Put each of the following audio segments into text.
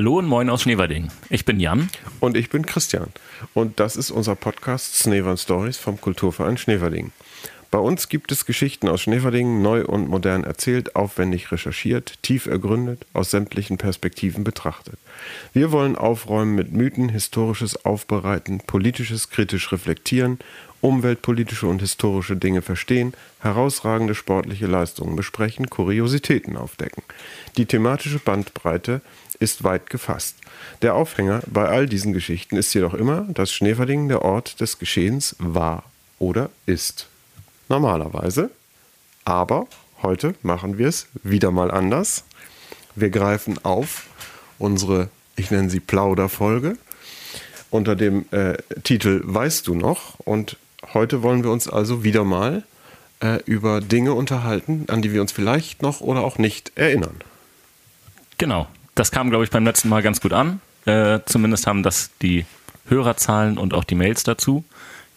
Hallo und moin aus Schneverding. Ich bin Jan. Und ich bin Christian. Und das ist unser Podcast Snevern Stories vom Kulturverein Schneverding. Bei uns gibt es Geschichten aus Schneverding, neu und modern erzählt, aufwendig recherchiert, tief ergründet, aus sämtlichen Perspektiven betrachtet. Wir wollen aufräumen mit Mythen, historisches aufbereiten, politisches kritisch reflektieren, umweltpolitische und historische Dinge verstehen, herausragende sportliche Leistungen besprechen, Kuriositäten aufdecken. Die thematische Bandbreite ist weit gefasst. Der Aufhänger bei all diesen Geschichten ist jedoch immer, dass Schneverding der Ort des Geschehens war oder ist normalerweise. Aber heute machen wir es wieder mal anders. Wir greifen auf unsere, ich nenne sie Plauderfolge, unter dem äh, Titel Weißt du noch? Und heute wollen wir uns also wieder mal äh, über Dinge unterhalten, an die wir uns vielleicht noch oder auch nicht erinnern. Genau. Das kam, glaube ich, beim letzten Mal ganz gut an. Äh, zumindest haben das die Hörerzahlen und auch die Mails dazu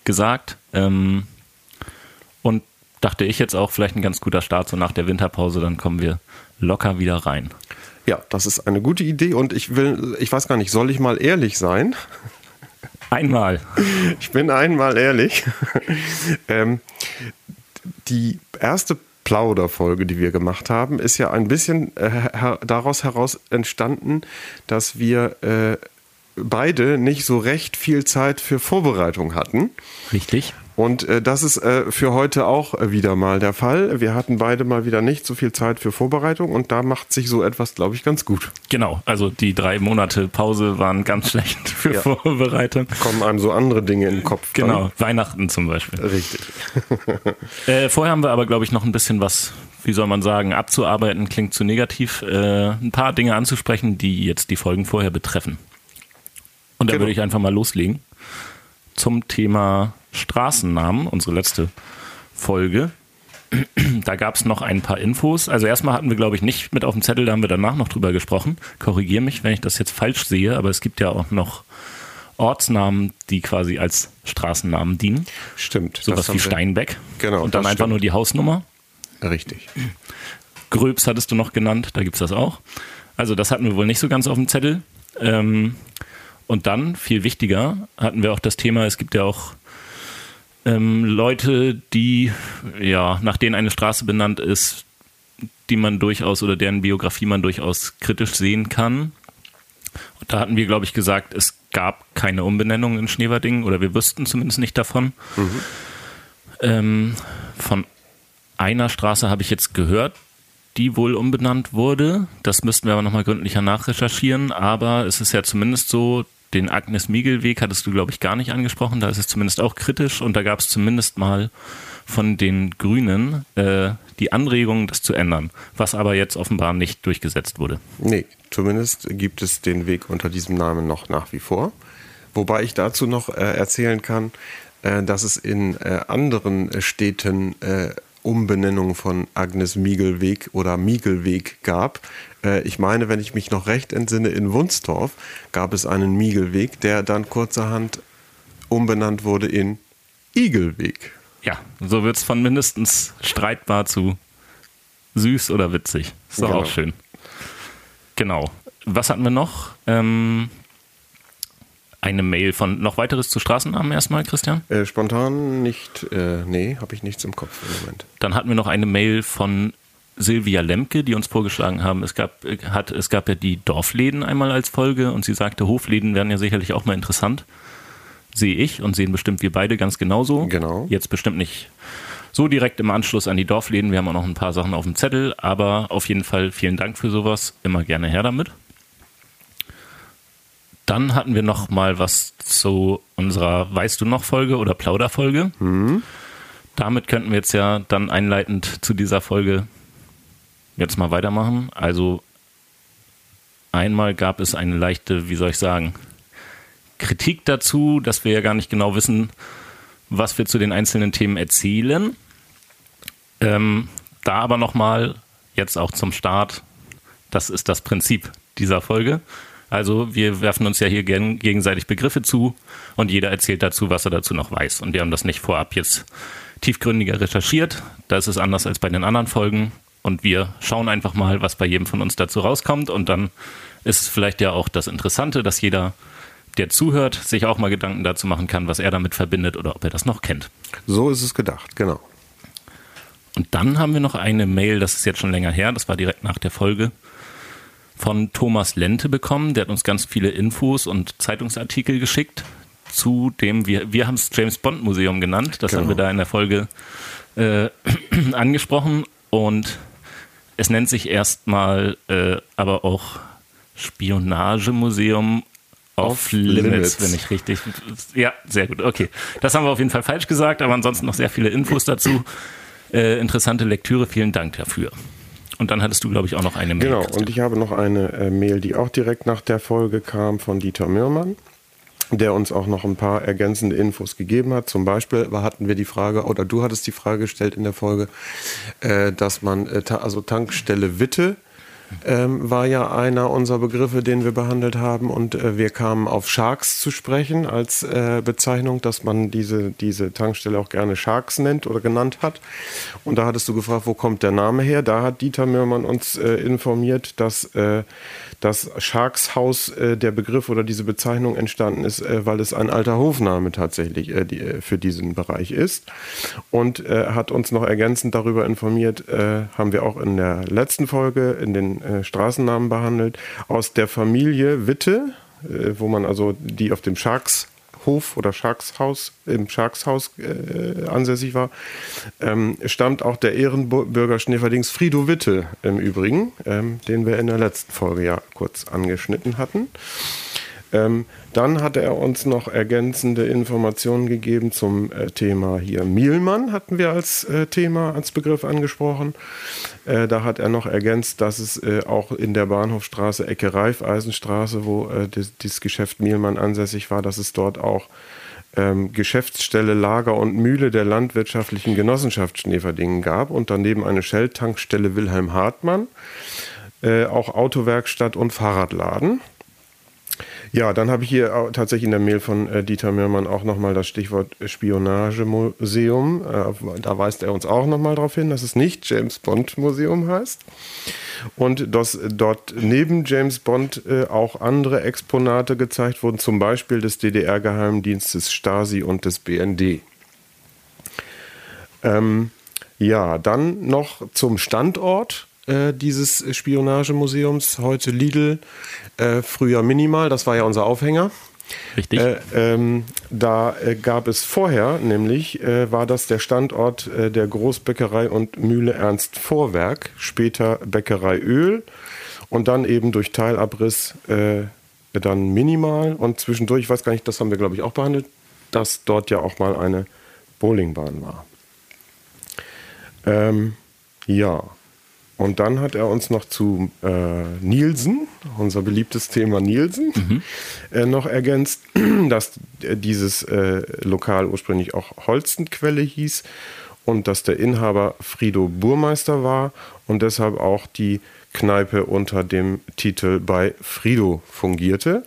gesagt. Ähm, und dachte ich jetzt auch vielleicht ein ganz guter Start, so nach der Winterpause, dann kommen wir locker wieder rein. Ja, das ist eine gute Idee und ich will, ich weiß gar nicht, soll ich mal ehrlich sein? Einmal. Ich bin einmal ehrlich. ähm, die erste Plauderfolge, die wir gemacht haben, ist ja ein bisschen äh, her daraus heraus entstanden, dass wir äh, beide nicht so recht viel Zeit für Vorbereitung hatten. Richtig. Und äh, das ist äh, für heute auch äh, wieder mal der Fall. Wir hatten beide mal wieder nicht so viel Zeit für Vorbereitung und da macht sich so etwas, glaube ich, ganz gut. Genau, also die drei Monate Pause waren ganz schlecht für ja. Vorbereitung. Kommen einem so andere Dinge in den Kopf. Genau, dann. Weihnachten zum Beispiel. Richtig. äh, vorher haben wir aber, glaube ich, noch ein bisschen was, wie soll man sagen, abzuarbeiten, klingt zu negativ, äh, ein paar Dinge anzusprechen, die jetzt die Folgen vorher betreffen. Und da genau. würde ich einfach mal loslegen zum Thema Straßennamen, unsere letzte Folge. Da gab es noch ein paar Infos. Also erstmal hatten wir, glaube ich, nicht mit auf dem Zettel, da haben wir danach noch drüber gesprochen. Korrigiere mich, wenn ich das jetzt falsch sehe, aber es gibt ja auch noch Ortsnamen, die quasi als Straßennamen dienen. Stimmt. Sowas wie Steinbeck. Genau. Und dann einfach stimmt. nur die Hausnummer. Richtig. Gröbs hattest du noch genannt, da gibt es das auch. Also das hatten wir wohl nicht so ganz auf dem Zettel. Ähm, und dann, viel wichtiger, hatten wir auch das Thema, es gibt ja auch ähm, Leute, die, ja, nach denen eine Straße benannt ist, die man durchaus oder deren Biografie man durchaus kritisch sehen kann. Und da hatten wir, glaube ich, gesagt, es gab keine Umbenennung in Schneverding oder wir wüssten zumindest nicht davon. Mhm. Ähm, von einer Straße habe ich jetzt gehört, die wohl umbenannt wurde. Das müssten wir aber nochmal gründlicher nachrecherchieren. Aber es ist ja zumindest so, den Agnes-Miegel-Weg hattest du, glaube ich, gar nicht angesprochen. Da ist es zumindest auch kritisch und da gab es zumindest mal von den Grünen äh, die Anregung, das zu ändern, was aber jetzt offenbar nicht durchgesetzt wurde. Nee, zumindest gibt es den Weg unter diesem Namen noch nach wie vor. Wobei ich dazu noch äh, erzählen kann, äh, dass es in äh, anderen Städten äh, Umbenennung von Agnes Miegelweg oder Miegelweg gab. Äh, ich meine, wenn ich mich noch recht entsinne, in Wunstorf gab es einen Miegelweg, der dann kurzerhand umbenannt wurde in Igelweg. Ja, so wird es von mindestens streitbar zu süß oder witzig. Ist doch genau. auch schön. Genau. Was hatten wir noch? Ähm, eine Mail von noch weiteres zu Straßennamen erstmal, Christian? Äh, spontan nicht, äh, nee, habe ich nichts im Kopf im Moment. Dann hatten wir noch eine Mail von Silvia Lemke, die uns vorgeschlagen haben, es gab, hat, es gab ja die Dorfläden einmal als Folge und sie sagte, Hofläden wären ja sicherlich auch mal interessant. Sehe ich und sehen bestimmt wir beide ganz genauso. Genau. Jetzt bestimmt nicht so direkt im Anschluss an die Dorfläden. Wir haben auch noch ein paar Sachen auf dem Zettel, aber auf jeden Fall vielen Dank für sowas. Immer gerne her damit. Dann hatten wir noch mal was zu unserer Weißt du noch Folge oder Plauderfolge. Mhm. Damit könnten wir jetzt ja dann einleitend zu dieser Folge jetzt mal weitermachen. Also einmal gab es eine leichte, wie soll ich sagen, Kritik dazu, dass wir ja gar nicht genau wissen, was wir zu den einzelnen Themen erzählen. Ähm, da aber nochmal, jetzt auch zum Start, das ist das Prinzip dieser Folge. Also wir werfen uns ja hier gegenseitig Begriffe zu und jeder erzählt dazu, was er dazu noch weiß. Und wir haben das nicht vorab jetzt tiefgründiger recherchiert. Das ist anders als bei den anderen Folgen. Und wir schauen einfach mal, was bei jedem von uns dazu rauskommt und dann ist vielleicht ja auch das Interessante, dass jeder, der zuhört, sich auch mal Gedanken dazu machen kann, was er damit verbindet oder ob er das noch kennt. So ist es gedacht, genau. Und dann haben wir noch eine Mail, das ist jetzt schon länger her, das war direkt nach der Folge, von Thomas Lente bekommen. Der hat uns ganz viele Infos und Zeitungsartikel geschickt zu dem, wir, wir haben es James Bond Museum genannt, das genau. haben wir da in der Folge äh, angesprochen und es nennt sich erstmal äh, aber auch Spionagemuseum Off Limits, Limits, wenn ich richtig. Ja, sehr gut. Okay. Das haben wir auf jeden Fall falsch gesagt, aber ansonsten noch sehr viele Infos dazu. Äh, interessante Lektüre, vielen Dank dafür. Und dann hattest du, glaube ich, auch noch eine Mail. Genau, und ich habe noch eine äh, Mail, die auch direkt nach der Folge kam von Dieter Mürmann der uns auch noch ein paar ergänzende Infos gegeben hat. Zum Beispiel hatten wir die Frage, oder du hattest die Frage gestellt in der Folge, äh, dass man, äh, also Tankstelle Witte, ähm, war ja einer unserer Begriffe, den wir behandelt haben. Und äh, wir kamen auf Sharks zu sprechen als äh, Bezeichnung, dass man diese, diese Tankstelle auch gerne Sharks nennt oder genannt hat. Und da hattest du gefragt, wo kommt der Name her? Da hat Dieter Mürmann uns äh, informiert, dass äh, das Sharks-Haus äh, der Begriff oder diese Bezeichnung entstanden ist, äh, weil es ein alter Hofname tatsächlich äh, die, äh, für diesen Bereich ist. Und äh, hat uns noch ergänzend darüber informiert, äh, haben wir auch in der letzten Folge in den Straßennamen behandelt, aus der Familie Witte, wo man also die auf dem Sharks Hof oder Sharkshaus im Sharkshaus äh, ansässig war, ähm, stammt auch der Ehrenbürger Schneeferdings Frido Witte im Übrigen, ähm, den wir in der letzten Folge ja kurz angeschnitten hatten. Ähm, dann hat er uns noch ergänzende Informationen gegeben zum äh, Thema hier. Mielmann hatten wir als äh, Thema, als Begriff angesprochen. Äh, da hat er noch ergänzt, dass es äh, auch in der Bahnhofstraße, Ecke Reifeisenstraße, wo äh, das, dieses Geschäft Mielmann ansässig war, dass es dort auch ähm, Geschäftsstelle, Lager und Mühle der landwirtschaftlichen Genossenschaft Schneverdingen gab und daneben eine Shell-Tankstelle Wilhelm Hartmann, äh, auch Autowerkstatt und Fahrradladen. Ja, dann habe ich hier tatsächlich in der Mail von äh, Dieter Mürmann auch nochmal das Stichwort Spionagemuseum. Äh, da weist er uns auch nochmal darauf hin, dass es nicht James Bond Museum heißt. Und dass dort neben James Bond äh, auch andere Exponate gezeigt wurden, zum Beispiel des DDR-Geheimdienstes Stasi und des BND. Ähm, ja, dann noch zum Standort äh, dieses Spionagemuseums, heute Lidl, äh, früher Minimal, das war ja unser Aufhänger. Richtig. Äh, ähm, da äh, gab es vorher, nämlich äh, war das der Standort äh, der Großbäckerei und Mühle Ernst Vorwerk, später Bäckerei Öl und dann eben durch Teilabriss dann minimal und zwischendurch, ich weiß gar nicht, das haben wir glaube ich auch behandelt, dass dort ja auch mal eine Bowlingbahn war. Ähm, ja, und dann hat er uns noch zu äh, Nielsen, unser beliebtes Thema Nielsen, mhm. äh, noch ergänzt, dass dieses äh, Lokal ursprünglich auch Holstenquelle hieß und dass der Inhaber Frido Burmeister war und deshalb auch die Kneipe unter dem Titel bei Frido fungierte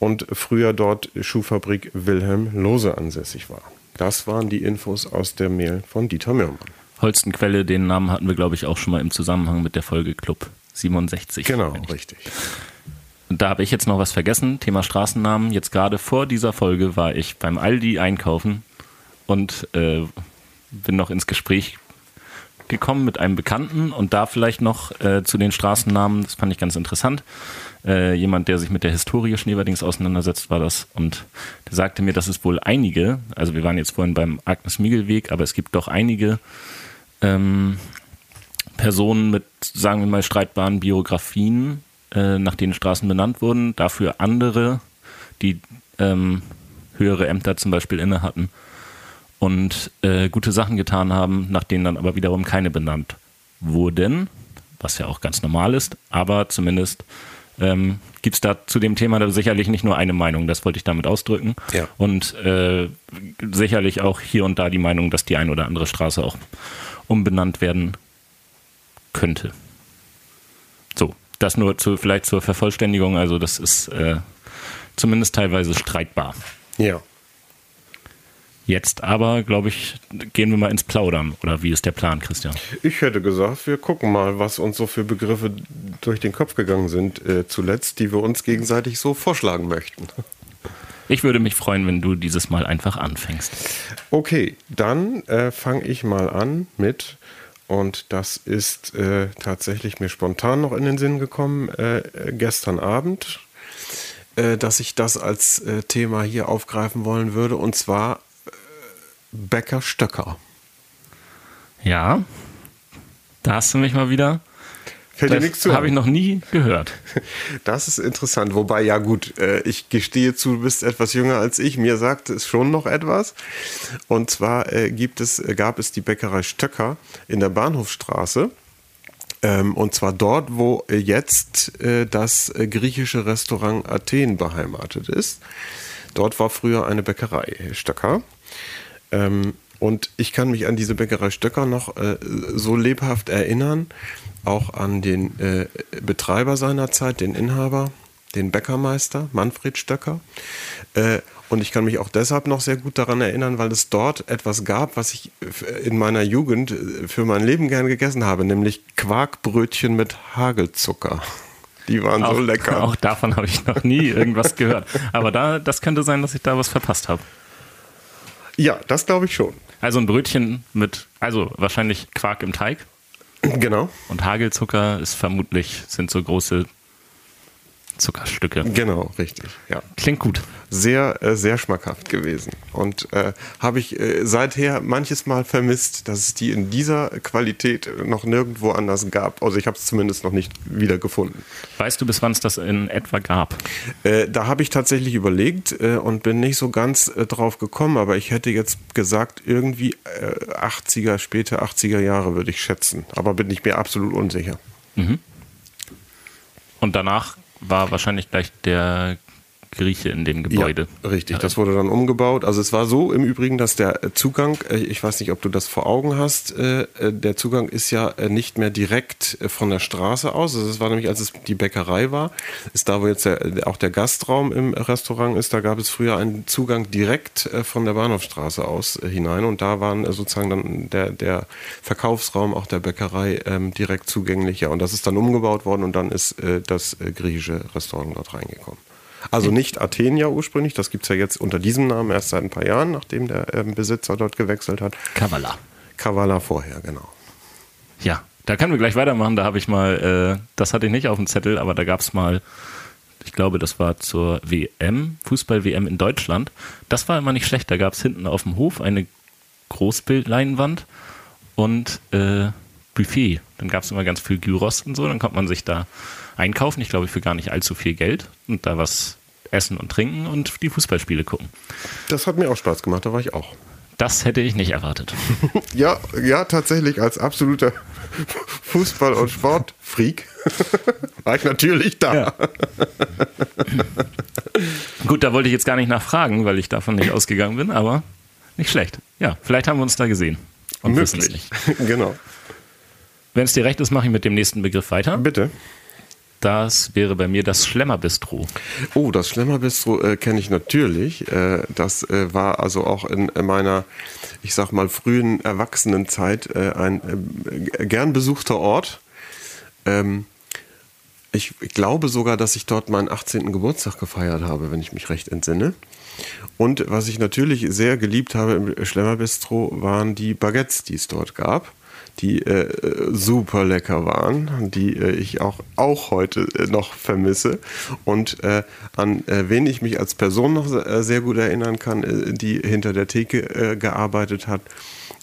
und früher dort Schuhfabrik Wilhelm Lose ansässig war. Das waren die Infos aus der Mail von Dieter Mürmann. Holstenquelle, den Namen hatten wir, glaube ich, auch schon mal im Zusammenhang mit der Folge Club 67. Genau, richtig. Da habe ich jetzt noch was vergessen, Thema Straßennamen. Jetzt gerade vor dieser Folge war ich beim Aldi einkaufen und äh, bin noch ins Gespräch gekommen mit einem Bekannten und da vielleicht noch äh, zu den Straßennamen, das fand ich ganz interessant. Äh, jemand, der sich mit der Historie Schneewerdings auseinandersetzt, war das und der sagte mir, dass es wohl einige, also wir waren jetzt vorhin beim Agnes-Miegel-Weg, aber es gibt doch einige ähm, Personen mit, sagen wir mal, streitbaren Biografien, äh, nach denen Straßen benannt wurden, dafür andere, die ähm, höhere Ämter zum Beispiel inne hatten und äh, gute Sachen getan haben, nach denen dann aber wiederum keine benannt wurden, was ja auch ganz normal ist, aber zumindest ähm, gibt es da zu dem Thema sicherlich nicht nur eine Meinung, das wollte ich damit ausdrücken. Ja. Und äh, sicherlich auch hier und da die Meinung, dass die ein oder andere Straße auch umbenannt werden könnte. So, das nur zu, vielleicht zur Vervollständigung. Also das ist äh, zumindest teilweise streitbar. Ja. Jetzt aber, glaube ich, gehen wir mal ins Plaudern. Oder wie ist der Plan, Christian? Ich hätte gesagt, wir gucken mal, was uns so für Begriffe durch den Kopf gegangen sind äh, zuletzt, die wir uns gegenseitig so vorschlagen möchten. Ich würde mich freuen, wenn du dieses Mal einfach anfängst. Okay, dann äh, fange ich mal an mit, und das ist äh, tatsächlich mir spontan noch in den Sinn gekommen, äh, gestern Abend, äh, dass ich das als äh, Thema hier aufgreifen wollen würde, und zwar Bäcker Stöcker. Ja, da hast du mich mal wieder. Fällt dir nichts zu? Habe ich noch nie gehört. Das ist interessant. Wobei, ja gut, äh, ich gestehe zu, du bist etwas jünger als ich. Mir sagt es schon noch etwas. Und zwar äh, gibt es, gab es die Bäckerei Stöcker in der Bahnhofstraße. Ähm, und zwar dort, wo jetzt äh, das griechische Restaurant Athen beheimatet ist. Dort war früher eine Bäckerei Stöcker. Und ich kann mich an diese Bäckerei Stöcker noch äh, so lebhaft erinnern, auch an den äh, Betreiber seiner Zeit, den Inhaber, den Bäckermeister, Manfred Stöcker. Äh, und ich kann mich auch deshalb noch sehr gut daran erinnern, weil es dort etwas gab, was ich in meiner Jugend äh, für mein Leben gern gegessen habe, nämlich Quarkbrötchen mit Hagelzucker. Die waren auch, so lecker. Auch davon habe ich noch nie irgendwas gehört. Aber da, das könnte sein, dass ich da was verpasst habe. Ja, das glaube ich schon. Also ein Brötchen mit, also wahrscheinlich Quark im Teig. Genau. Und Hagelzucker ist vermutlich, sind so große Zuckerstücke. Genau, richtig. Ja. Klingt gut. Sehr, äh, sehr schmackhaft gewesen. Und äh, habe ich äh, seither manches Mal vermisst, dass es die in dieser Qualität noch nirgendwo anders gab. Also ich habe es zumindest noch nicht wieder gefunden. Weißt du, bis wann es das in etwa gab? Äh, da habe ich tatsächlich überlegt äh, und bin nicht so ganz äh, drauf gekommen, aber ich hätte jetzt gesagt, irgendwie 80er, späte 80er Jahre würde ich schätzen. Aber bin ich mir absolut unsicher. Mhm. Und danach war wahrscheinlich gleich der Grieche in dem Gebäude. Ja, richtig, das wurde dann umgebaut. Also es war so im Übrigen, dass der Zugang, äh, ich weiß nicht, ob du das vor Augen hast, äh, äh, der Zugang ist ja nicht mehr direkt von der Straße aus. Also es war nämlich, als es die Bäckerei war, ist da, wo jetzt der, auch der Gastraum im Restaurant ist, da gab es früher einen Zugang direkt von der Bahnhofstraße aus hinein und da waren sozusagen dann der, der Verkaufsraum auch der Bäckerei ähm, direkt zugänglich. Ja, und das ist dann umgebaut worden und dann ist das griechische Restaurant dort reingekommen. Also nicht Athen ja ursprünglich, das gibt es ja jetzt unter diesem Namen erst seit ein paar Jahren, nachdem der ähm, Besitzer dort gewechselt hat. Kavala. Kavala vorher, genau. Ja, da können wir gleich weitermachen. Da habe ich mal, äh, das hatte ich nicht auf dem Zettel, aber da gab es mal, ich glaube, das war zur WM, Fußball-WM in Deutschland. Das war immer nicht schlecht. Da gab es hinten auf dem Hof eine Großbildleinwand und äh, Buffet. Dann gab es immer ganz viel Gyros und so. Dann konnte man sich da einkaufen. Ich glaube, für gar nicht allzu viel Geld und da was essen und trinken und die Fußballspiele gucken. Das hat mir auch Spaß gemacht, da war ich auch. Das hätte ich nicht erwartet. ja, ja, tatsächlich als absoluter Fußball- und Sportfreak war ich natürlich da. Ja. Gut, da wollte ich jetzt gar nicht nachfragen, weil ich davon nicht ausgegangen bin, aber nicht schlecht. Ja, vielleicht haben wir uns da gesehen. Und Möglich. genau. Wenn es dir recht ist, mache ich mit dem nächsten Begriff weiter. Bitte. Das wäre bei mir das Schlemmerbistro. Oh, das Schlemmerbistro äh, kenne ich natürlich. Äh, das äh, war also auch in meiner, ich sag mal, frühen Erwachsenenzeit äh, ein äh, gern besuchter Ort. Ähm, ich, ich glaube sogar, dass ich dort meinen 18. Geburtstag gefeiert habe, wenn ich mich recht entsinne. Und was ich natürlich sehr geliebt habe im Schlemmerbistro waren die Baguettes, die es dort gab die äh, super lecker waren, die äh, ich auch, auch heute äh, noch vermisse. Und äh, an äh, wen ich mich als Person noch äh, sehr gut erinnern kann, die hinter der Theke gearbeitet hat,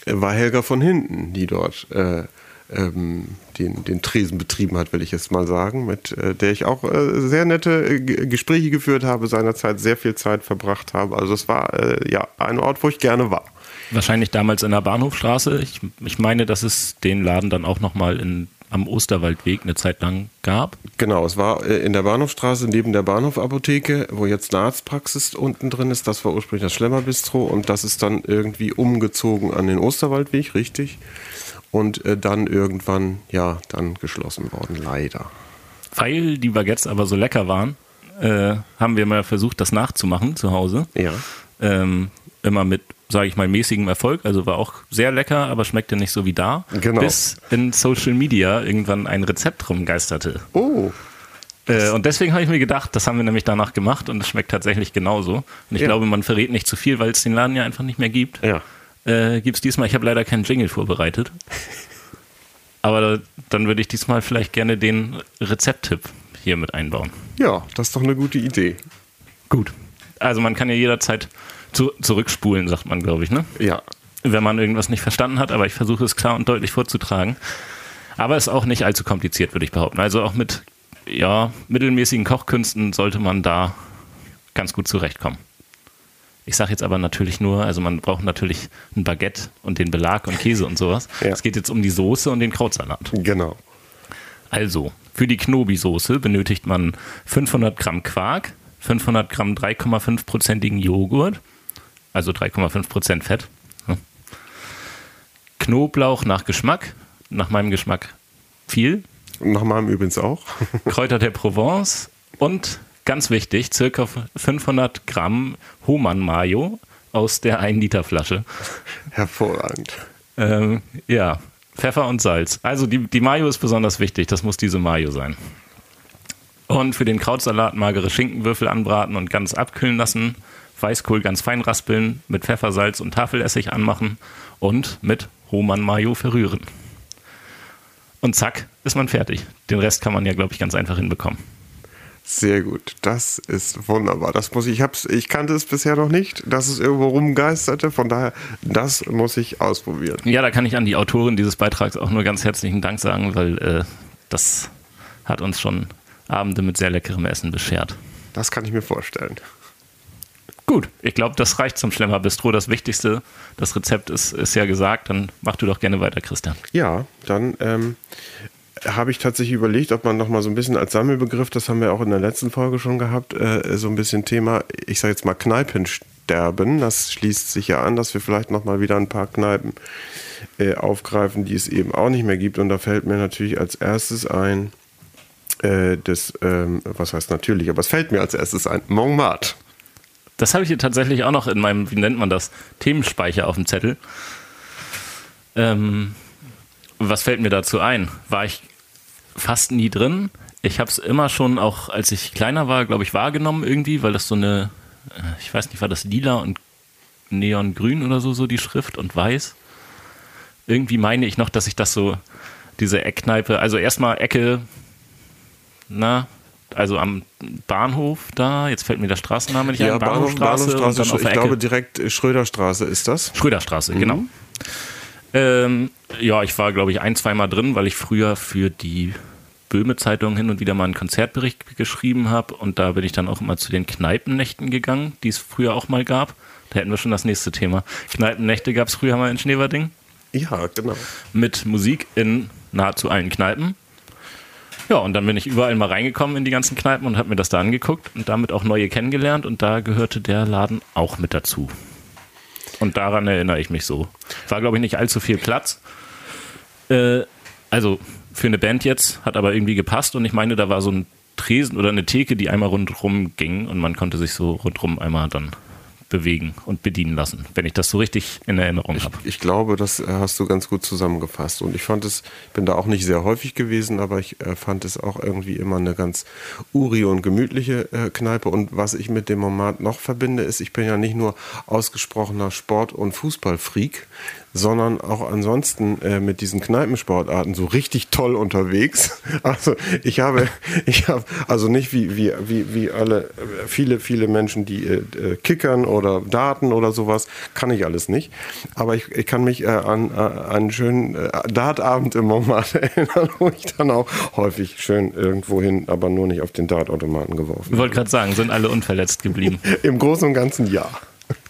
war Helga von Hinten, die dort ähm, den, den Tresen betrieben hat, will ich jetzt mal sagen, mit der ich auch sehr nette Gespräche geführt habe, seinerzeit sehr viel Zeit verbracht habe. Also es war ja ein Ort, wo ich gerne war. Wahrscheinlich damals in der Bahnhofstraße. Ich, ich meine, dass es den Laden dann auch nochmal am Osterwaldweg eine Zeit lang gab. Genau, es war äh, in der Bahnhofstraße neben der Bahnhofapotheke, wo jetzt eine Arztpraxis unten drin ist. Das war ursprünglich das Schlemmerbistro und das ist dann irgendwie umgezogen an den Osterwaldweg, richtig. Und äh, dann irgendwann, ja, dann geschlossen worden, leider. Weil die Baguettes aber so lecker waren, äh, haben wir mal versucht, das nachzumachen zu Hause. Ja. Ähm, immer mit, sage ich mal, mäßigem Erfolg. Also war auch sehr lecker, aber schmeckte nicht so wie da. Genau. Bis in Social Media irgendwann ein Rezept rumgeisterte. Oh, Äh, und deswegen habe ich mir gedacht, das haben wir nämlich danach gemacht und es schmeckt tatsächlich genauso. Und ich Ja. glaube, man verrät nicht zu viel, weil es den Laden ja einfach nicht mehr gibt. ja. Äh, Gibt es diesmal, ich habe leider keinen Jingle vorbereitet. Aber dann würde ich diesmal vielleicht gerne den Rezepttipp hier mit einbauen. Ja, das ist doch eine gute Idee. Gut. Also man kann ja jederzeit zu, zurückspulen, sagt man, glaube ich, ne? Ja. Wenn man irgendwas nicht verstanden hat, aber ich versuche es klar und deutlich vorzutragen. Aber es ist auch nicht allzu kompliziert, würde ich behaupten. Also auch mit ja, mittelmäßigen Kochkünsten sollte man da ganz gut zurechtkommen. Ich sage jetzt aber natürlich nur, also man braucht natürlich ein Baguette und den Belag und Käse und sowas. Ja. Es geht jetzt um die Soße und den Krautsalat. Genau. Also, für die Knobi-Soße benötigt man 500 Gramm Quark, 500 Gramm 3,5-prozentigen Joghurt, also 3,5 Prozent Fett. Knoblauch nach Geschmack, nach meinem Geschmack viel, Nach meinem übrigens auch. Kräuter der Provence und ganz wichtig, circa 500 Gramm Hohmann-Mayo aus der 1-Liter-Flasche. Hervorragend. Ähm, ja, Pfeffer und Salz. Also die, die Mayo ist besonders wichtig, das muss diese Mayo sein. Und für den Krautsalat magere Schinkenwürfel anbraten und ganz abkühlen lassen. Weißkohl ganz fein raspeln, mit Pfeffer, Salz und Tafelessig anmachen und mit Roman Mayo verrühren. Und zack, ist man fertig. Den Rest kann man ja, glaube ich, ganz einfach hinbekommen. Sehr gut. Das ist wunderbar. Das muss ich, ich, hab's, ich kannte es bisher noch nicht, dass es irgendwo rumgeisterte. Von daher, das muss ich ausprobieren. Ja, da kann ich an die Autorin dieses Beitrags auch nur ganz herzlichen Dank sagen, weil äh, das hat uns schon Abende mit sehr leckerem Essen beschert. Das kann ich mir vorstellen. Gut, ich glaube, das reicht zum Schlemmer Bistro. Das Wichtigste, das Rezept ist, ist ja gesagt. Dann mach du doch gerne weiter, Christian. Ja, dann ähm, habe ich tatsächlich überlegt, ob man noch mal so ein bisschen als Sammelbegriff, das haben wir auch in der letzten Folge schon gehabt, äh, so ein bisschen Thema, ich sage jetzt mal Kneipensterben. Das schließt sich ja an, dass wir vielleicht noch mal wieder ein paar Kneipen äh, aufgreifen, die es eben auch nicht mehr gibt. Und da fällt mir natürlich als erstes ein, äh, das, ähm, was heißt natürlich, aber es fällt mir als erstes ein, Montmartre. Das habe ich hier tatsächlich auch noch in meinem, wie nennt man das, Themenspeicher auf dem Zettel. Ähm, was fällt mir dazu ein? War ich fast nie drin. Ich habe es immer schon, auch als ich kleiner war, glaube ich, wahrgenommen irgendwie, weil das so eine, äh, ich weiß nicht, war das lila und neongrün oder so, so die Schrift und weiß. Irgendwie meine ich noch, dass ich das so, diese Eckkneipe, also erstmal Ecke, na, also am Bahnhof da, jetzt fällt mir der Straßenname nicht ein, Bahnhofstraße, dann auf ich der glaube Ecke. direkt Schröderstraße ist das. Schröderstraße, genau. Ähm, ja, ich war, glaube ich, ein, zweimal drin, weil ich früher für die Böhme-Zeitung hin und wieder mal einen Konzertbericht geschrieben habe. Und da bin ich dann auch immer zu den Kneipennächten gegangen, die es früher auch mal gab. Da hätten wir schon das nächste Thema. Kneipennächte gab es früher mal in Schneverding Ja, genau. mit Musik in nahezu allen Kneipen. Ja, und dann bin ich überall mal reingekommen in die ganzen Kneipen und habe mir das da angeguckt und damit auch neue kennengelernt und da gehörte der Laden auch mit dazu. Und daran erinnere ich mich so. War, glaube ich, nicht allzu viel Platz. Äh, also für eine Band jetzt, hat aber irgendwie gepasst und ich meine, da war so ein Tresen oder eine Theke, die einmal rundherum ging und man konnte sich so rundherum einmal dann bewegen und bedienen lassen, wenn ich das so richtig in Erinnerung habe. Ich glaube, das äh, hast du ganz gut zusammengefasst. Und ich fand es, bin da auch nicht sehr häufig gewesen, aber ich äh, fand es auch irgendwie immer eine ganz uri und gemütliche äh, Kneipe. Und was ich mit dem Montmartre noch verbinde, ist, ich bin ja nicht nur ausgesprochener Sport- und Fußballfreak, sondern auch ansonsten äh, mit diesen Kneipensportarten so richtig toll unterwegs. Also ich habe, ich habe, also nicht wie, wie, wie, wie alle, äh, viele, viele Menschen, die äh, äh, kickern oder Daten oder sowas, kann ich alles nicht. Aber ich, ich kann mich äh, an, an einen schönen äh, Dartabend im Montmartre erinnern, wo ich dann auch häufig schön irgendwo hin, aber nur nicht auf den Dartautomaten geworfen. Ich wollte gerade sagen, sind alle unverletzt geblieben. Im Großen und Ganzen ja.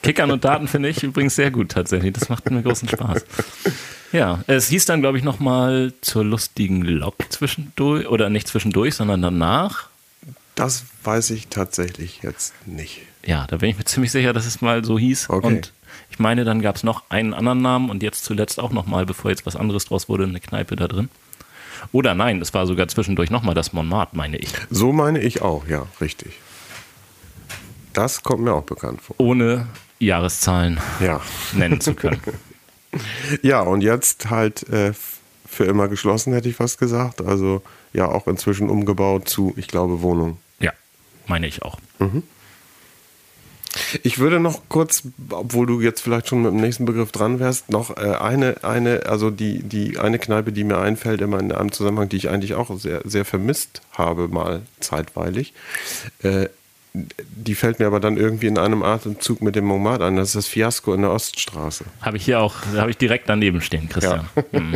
Kickern und Daten finde ich übrigens sehr gut tatsächlich. Das macht mir großen Spaß. Ja, es hieß dann, glaube ich, nochmal zur lustigen Lok zwischendurch, oder nicht zwischendurch, sondern danach. Das weiß ich tatsächlich jetzt nicht. Ja, da bin ich mir ziemlich sicher, dass es mal so hieß. Okay. Und ich meine, dann gab es noch einen anderen Namen und jetzt zuletzt auch nochmal, bevor jetzt was anderes draus wurde, eine Kneipe da drin. Oder nein, es war sogar zwischendurch nochmal das Montmartre, meine ich. So meine ich auch, ja, richtig. Das kommt mir auch bekannt vor. Ohne Jahreszahlen Ja. nennen zu können. Ja, und jetzt halt äh, für immer geschlossen, hätte ich fast gesagt. Also ja, auch inzwischen umgebaut zu, ich glaube, Wohnung. ja, meine ich auch. Ich würde noch kurz, obwohl du jetzt vielleicht schon mit dem nächsten Begriff dran wärst, noch äh, eine, eine, also die, die eine Kneipe, die mir einfällt, immer in einem Zusammenhang, die ich eigentlich auch sehr, sehr vermisst habe, mal zeitweilig. Die fällt mir aber dann irgendwie in einem Atemzug mit dem Montmartre an. Das ist das Fiasko in der Oststraße. Habe ich hier auch, habe ich direkt daneben stehen, Christian. Mhm.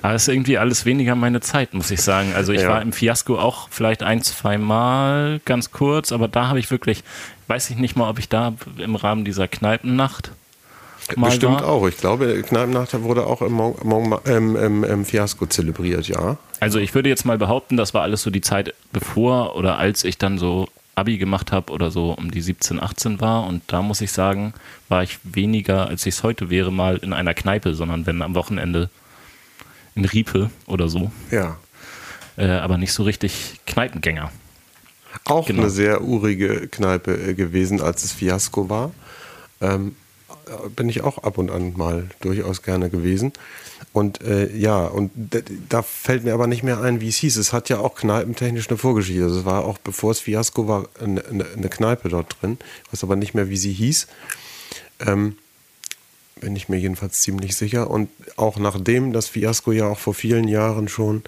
Aber es ist irgendwie alles weniger meine Zeit, muss ich sagen. Also ich Ja. war im Fiasko auch vielleicht ein, zwei Mal ganz kurz, aber da habe ich wirklich, weiß ich nicht mal, ob ich da im Rahmen dieser Kneipennacht mal Bestimmt war. auch. Ich glaube, Kneipennacht wurde auch im, Mon Mon ähm, im, im Fiasko zelebriert, ja. Also ich würde jetzt mal behaupten, das war alles so die Zeit bevor oder als ich dann so Abi gemacht habe oder so um die 17, 18 war. Und da muss ich sagen, war ich weniger, als ich es heute wäre, mal in einer Kneipe, sondern wenn am Wochenende in Riepe oder so. Ja. Äh, aber nicht so richtig Kneipengänger. Auch Genau. eine sehr urige Kneipe äh, gewesen, als es Fiasko war. Ähm, äh, bin ich auch ab und an mal durchaus gerne gewesen. Und äh, ja, und da fällt mir aber nicht mehr ein, wie es hieß. Es hat ja auch kneipentechnisch eine Vorgeschichte. Also es war auch, bevor es Fiasko war, eine, eine, Kneipe dort drin. Ich weiß aber nicht mehr, wie sie hieß. Ähm, bin ich mir jedenfalls ziemlich sicher. Und auch nachdem das Fiasko ja auch vor vielen Jahren schon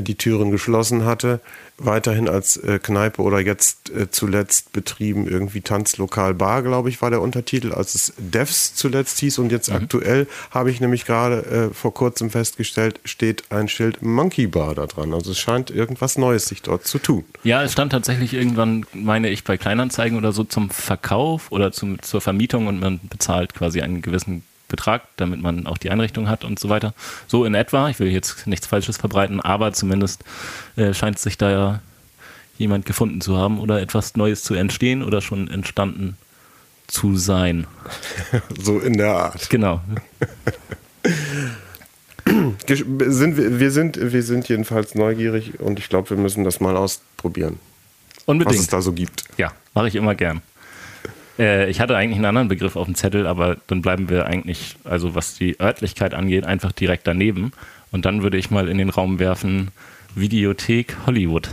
die Türen geschlossen hatte, weiterhin als äh, Kneipe oder jetzt äh, zuletzt betrieben, irgendwie Tanzlokal Bar, glaube ich, war der Untertitel, als es Devs zuletzt hieß. Und jetzt aktuell habe ich nämlich gerade äh, vor kurzem festgestellt, steht ein Schild Monkey Bar da dran. Also es scheint irgendwas Neues sich dort zu tun. Ja, es stand tatsächlich irgendwann, meine ich, bei Kleinanzeigen oder so zum Verkauf oder zum, zur Vermietung und man bezahlt quasi einen gewissen Betrag, damit man auch die Einrichtung hat und so weiter. So in etwa, ich will jetzt nichts Falsches verbreiten, aber zumindest äh, scheint sich da ja jemand gefunden zu haben oder etwas Neues zu entstehen oder schon entstanden zu sein. So in der Art. Genau. Sind wir, wir, sind, wir sind jedenfalls neugierig und ich glaube, wir müssen das mal ausprobieren, was es Unbedingt. da so gibt. Ja, mache ich immer gern. Äh, ich hatte eigentlich einen anderen Begriff auf dem Zettel, aber dann bleiben wir eigentlich, also was die Örtlichkeit angeht, einfach direkt daneben. Und dann würde ich mal in den Raum werfen, Videothek Hollywood.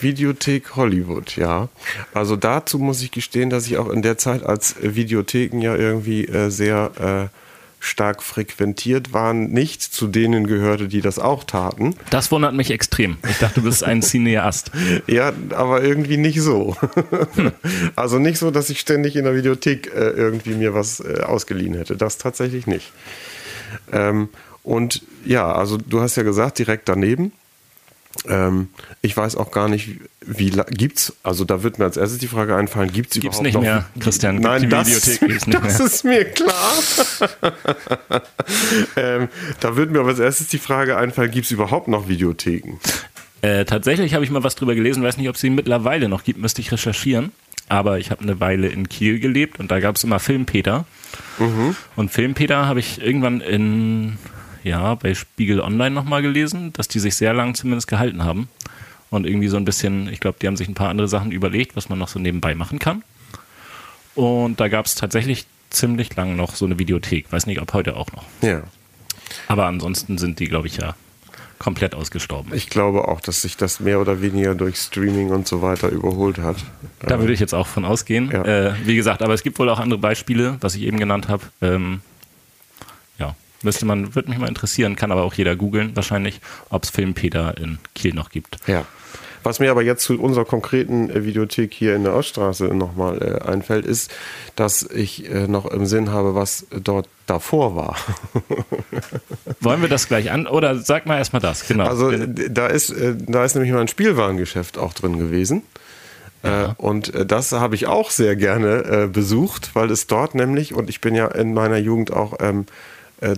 Videothek Hollywood, ja. Also dazu muss ich gestehen, dass ich auch in der Zeit, als Videotheken ja irgendwie äh, sehr äh, stark frequentiert waren, nicht zu denen gehörte, die das auch taten. Das wundert mich extrem. Ich dachte, du bist ein Cineast. Ja, aber irgendwie nicht so. also nicht so, dass ich ständig in der Videothek äh, irgendwie mir was äh, ausgeliehen hätte. Das tatsächlich nicht. Ähm, und ja, also du hast ja gesagt, direkt daneben. Ähm, ich weiß auch gar nicht, wie gibt's. Also da wird mir als erstes die Frage einfallen: Gibt's Gibt's überhaupt nicht noch? mehr, Christian. Gibt Nein, die das, Videothek das ist mir klar. ähm, da wird mir aber als erstes die Frage einfallen: Gibt's überhaupt noch Videotheken? Äh, tatsächlich habe ich mal was drüber gelesen, weiß nicht, ob es sie mittlerweile noch gibt, müsste ich recherchieren. Aber ich habe eine Weile in Kiel gelebt und da gab es immer Filmpeter. Und Filmpeter habe ich irgendwann in, ja, bei Spiegel Online nochmal gelesen, dass die sich sehr lang zumindest gehalten haben. Und irgendwie so ein bisschen, ich glaube, die haben sich ein paar andere Sachen überlegt, was man noch so nebenbei machen kann. Und da gab es tatsächlich ziemlich lang noch so eine Videothek. Weiß nicht, ob heute auch noch. Ja. Aber ansonsten sind die, glaube ich, ja komplett ausgestorben. Ich glaube auch, dass sich das mehr oder weniger durch Streaming und so weiter überholt hat. Da würde ich jetzt auch von ausgehen. Ja. Äh, wie gesagt, aber es gibt wohl auch andere Beispiele, was ich eben genannt habe. Ähm, müsste man, würde mich mal interessieren, kann aber auch jeder googeln wahrscheinlich, ob es Filmpeter in Kiel noch gibt. Ja. Was mir aber jetzt zu unserer konkreten äh, Videothek hier in der Oststraße nochmal äh, einfällt, ist, dass ich äh, noch im Sinn habe, was dort davor war. Wollen wir das gleich an? Oder sag mal erstmal das, genau. Also d- da ist, äh, da ist nämlich mal ein Spielwarengeschäft auch drin gewesen. Äh, und äh, das habe ich auch sehr gerne äh, besucht, weil es dort nämlich, und ich bin ja in meiner Jugend auch ähm, äh,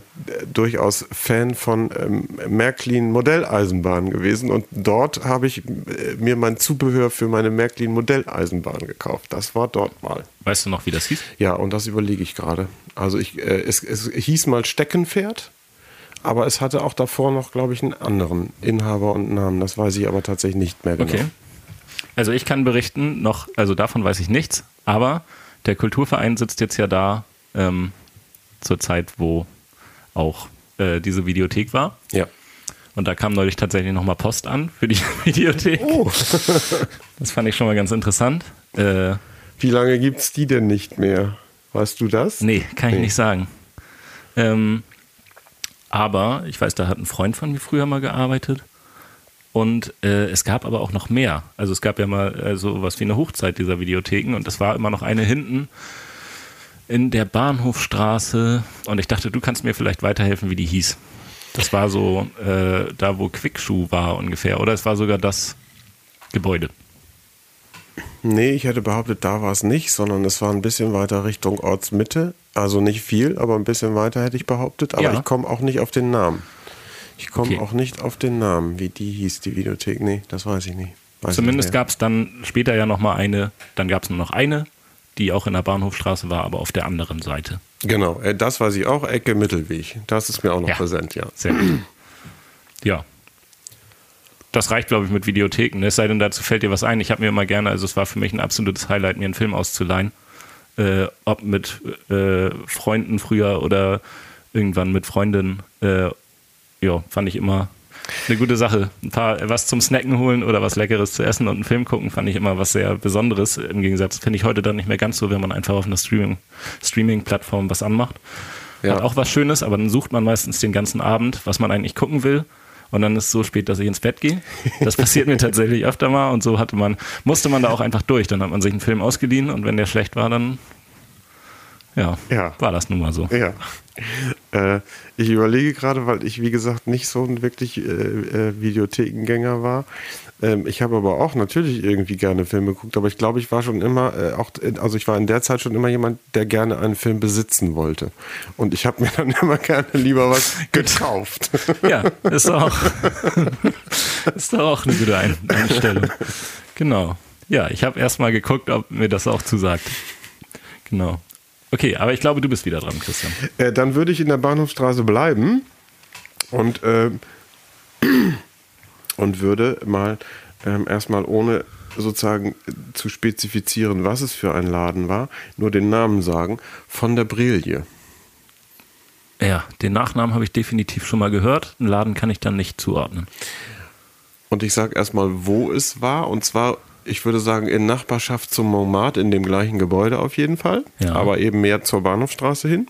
durchaus Fan von ähm, Märklin Modelleisenbahn gewesen. Und dort habe ich äh, mir mein Zubehör für meine Märklin Modelleisenbahn gekauft. Das war dort mal. weißt du noch, wie das hieß? Ja, und das überlege ich gerade. Also ich, äh, es, es hieß mal Steckenpferd, aber es hatte auch davor noch, glaube ich, einen anderen Inhaber und Namen. Das weiß ich aber tatsächlich nicht mehr genau. Okay. Also ich kann berichten, noch, also davon weiß ich nichts, aber der Kulturverein sitzt jetzt ja da ähm, zur Zeit, wo auch äh, diese Videothek war. Ja. Und da kam neulich tatsächlich nochmal Post an für die Videothek. Oh. Das fand ich schon mal ganz interessant. Äh, Wie lange gibt es die denn nicht mehr? Weißt du das? nee, kann ich Nee. nicht sagen. Ähm, aber ich weiß, da hat ein Freund von mir früher mal gearbeitet. Und äh, es gab aber auch noch mehr. Also es gab ja mal äh, so was wie eine Hochzeit dieser Videotheken und es war immer noch eine hinten in der Bahnhofstraße. Und ich dachte, du kannst mir vielleicht weiterhelfen, wie die hieß. Das war so äh, da, wo Quickschuh war ungefähr. Oder es war sogar das Gebäude. Nee, ich hätte behauptet, da war es nicht, sondern es war ein bisschen weiter Richtung Ortsmitte. Also nicht viel, aber ein bisschen weiter hätte ich behauptet. Aber Ja. ich komme auch nicht auf den Namen. Ich komme Okay. auch nicht auf den Namen, wie die hieß, die Videothek. Nee, das weiß ich nicht. Weiß Zumindest gab es dann später ja nochmal eine, dann gab es nur noch eine, die auch in der Bahnhofstraße war, aber auf der anderen Seite. Genau, äh, das weiß ich auch. Ecke Mittelweg. Das ist mir auch noch Ja. präsent, ja. Sehr gut. Ja. Das reicht, glaube ich, mit Videotheken. Es sei denn, dazu fällt dir was ein. Ich habe mir immer gerne, also es war für mich ein absolutes Highlight, mir einen Film auszuleihen. Äh, ob mit äh, Freunden früher oder irgendwann mit Freundinnen. Äh, ja, fand ich immer eine gute Sache. Ein paar was zum Snacken holen oder was Leckeres zu essen und einen Film gucken, fand ich immer was sehr Besonderes. Im Gegensatz finde ich heute dann nicht mehr ganz so, wenn man einfach auf einer Streaming- Streaming-Plattform was anmacht. Ja. Hat auch was Schönes, aber dann sucht man meistens den ganzen Abend, was man eigentlich gucken will. Und dann ist es so spät, dass ich ins Bett gehe. Das passiert mir tatsächlich öfter mal und so hatte man, musste man da auch einfach durch. Dann hat man sich einen Film ausgeliehen und wenn der schlecht war, dann ja, Ja. war das nun mal so. Ja. Äh, ich überlege gerade, weil ich, wie gesagt, nicht so ein wirklich äh, äh, Videothekengänger war. Ähm, ich habe aber auch natürlich irgendwie gerne Filme geguckt, aber ich glaube, ich war schon immer, äh, auch, in- also ich war in der Zeit schon immer jemand, der gerne einen Film besitzen wollte. Und ich habe mir dann immer gerne lieber was gekauft. Ja, ist doch auch, ist doch auch eine gute Ein Einstellung. Genau. Ja, ich habe erst mal geguckt, ob mir das auch zusagt. Genau. Okay, aber ich glaube, du bist wieder dran, Christian. Äh, dann würde ich in der Bahnhofstraße bleiben und, ähm, und würde mal ähm, erstmal ohne sozusagen zu spezifizieren, was es für ein Laden war, nur den Namen sagen, von der Brilie. Ja, den Nachnamen habe ich definitiv schon mal gehört. Einen Laden kann ich dann nicht zuordnen. Und ich sage erstmal, wo es war, und zwar, ich würde sagen, in Nachbarschaft zum Montmartre, in dem gleichen Gebäude auf jeden Fall, Ja. aber eben mehr zur Bahnhofstraße hin.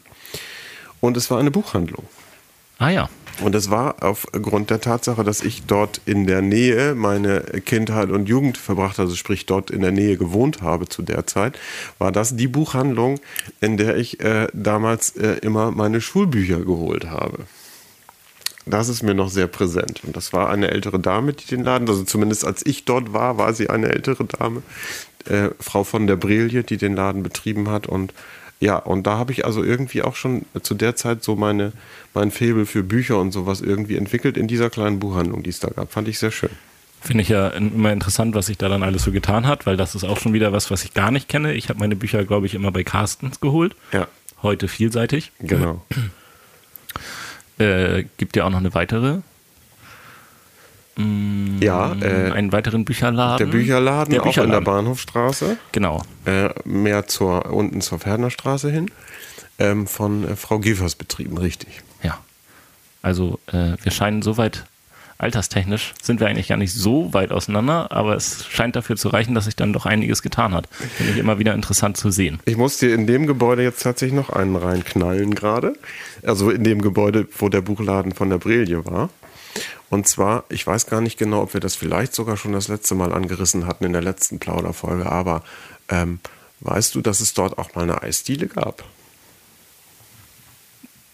Und es war eine Buchhandlung. Ah ja. Und es war aufgrund der Tatsache, dass ich dort in der Nähe meine Kindheit und Jugend verbracht, also sprich dort in der Nähe gewohnt habe zu der Zeit, war das die Buchhandlung, in der ich äh, damals äh, immer meine Schulbücher geholt habe. Das ist mir noch sehr präsent. Und das war eine ältere Dame, die den Laden, also zumindest als ich dort war, war sie eine ältere Dame, äh, Frau von der Brilie, die den Laden betrieben hat. Und ja, und da habe ich also irgendwie auch schon zu der Zeit so meine, mein Faible für Bücher und sowas irgendwie entwickelt in dieser kleinen Buchhandlung, die es da gab. Fand ich sehr schön. Finde ich ja immer interessant, was sich da dann alles so getan hat, weil das ist auch schon wieder was, was ich gar nicht kenne. Ich habe meine Bücher, glaube ich, immer bei Carstens geholt. Ja, Heute vielseitig. genau. Äh, gibt ja auch noch eine weitere. Mm, Ja, äh, einen weiteren Bücherladen. der Bücherladen, Der auch in der Bücherladen. Bahnhofstraße, Genau. äh, mehr zur, unten zur Pferdnerstraße hin, ähm, von äh, Frau Gevers betrieben, richtig. Ja. Also äh, wir scheinen soweit alterstechnisch sind wir eigentlich gar nicht so weit auseinander, aber es scheint dafür zu reichen, dass sich dann doch einiges getan hat. Finde ich immer wieder interessant zu sehen. Ich muss dir in dem Gebäude jetzt tatsächlich noch einen reinknallen gerade. Also in dem Gebäude, wo der Buchladen von der Brilie war. Und zwar, ich weiß gar nicht genau, ob wir das vielleicht sogar schon das letzte Mal angerissen hatten in der letzten Plauderfolge, aber ähm, weißt du, dass es dort auch mal eine Eisdiele gab?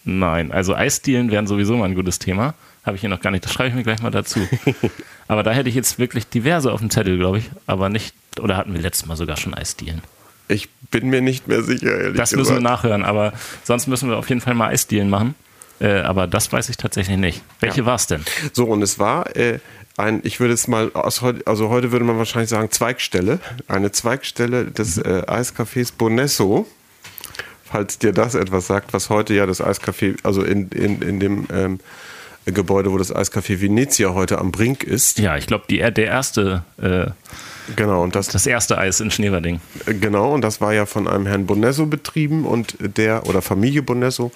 Nein, also Eisdielen wären sowieso mal ein gutes Thema. Habe ich hier noch gar nicht. Das schreibe ich mir gleich mal dazu. aber da hätte ich jetzt wirklich diverse auf dem Zettel, glaube ich. Aber nicht, oder hatten wir letztes Mal sogar schon Eisdielen? Ich bin mir nicht mehr sicher, ehrlich Das gesagt. müssen wir nachhören, aber sonst müssen wir auf jeden Fall mal Eisdielen machen. Äh, aber das weiß ich tatsächlich nicht. Welche Ja. war es denn? So, und es war äh, ein, ich würde es mal aus also heute würde man wahrscheinlich sagen Zweigstelle, eine Zweigstelle des äh, Eiscafés Bonesso. Falls dir das etwas sagt, was heute ja das Eiscafé, also in, in, in dem ähm, Gebäude, wo das Eiscafé Venezia heute am Brink ist. Ja, ich glaube, der erste, äh, Genau, und das, das erste Eis in Schneverding. genau, und das war ja von einem Herrn Bonesso betrieben und der, oder Familie Bonesso.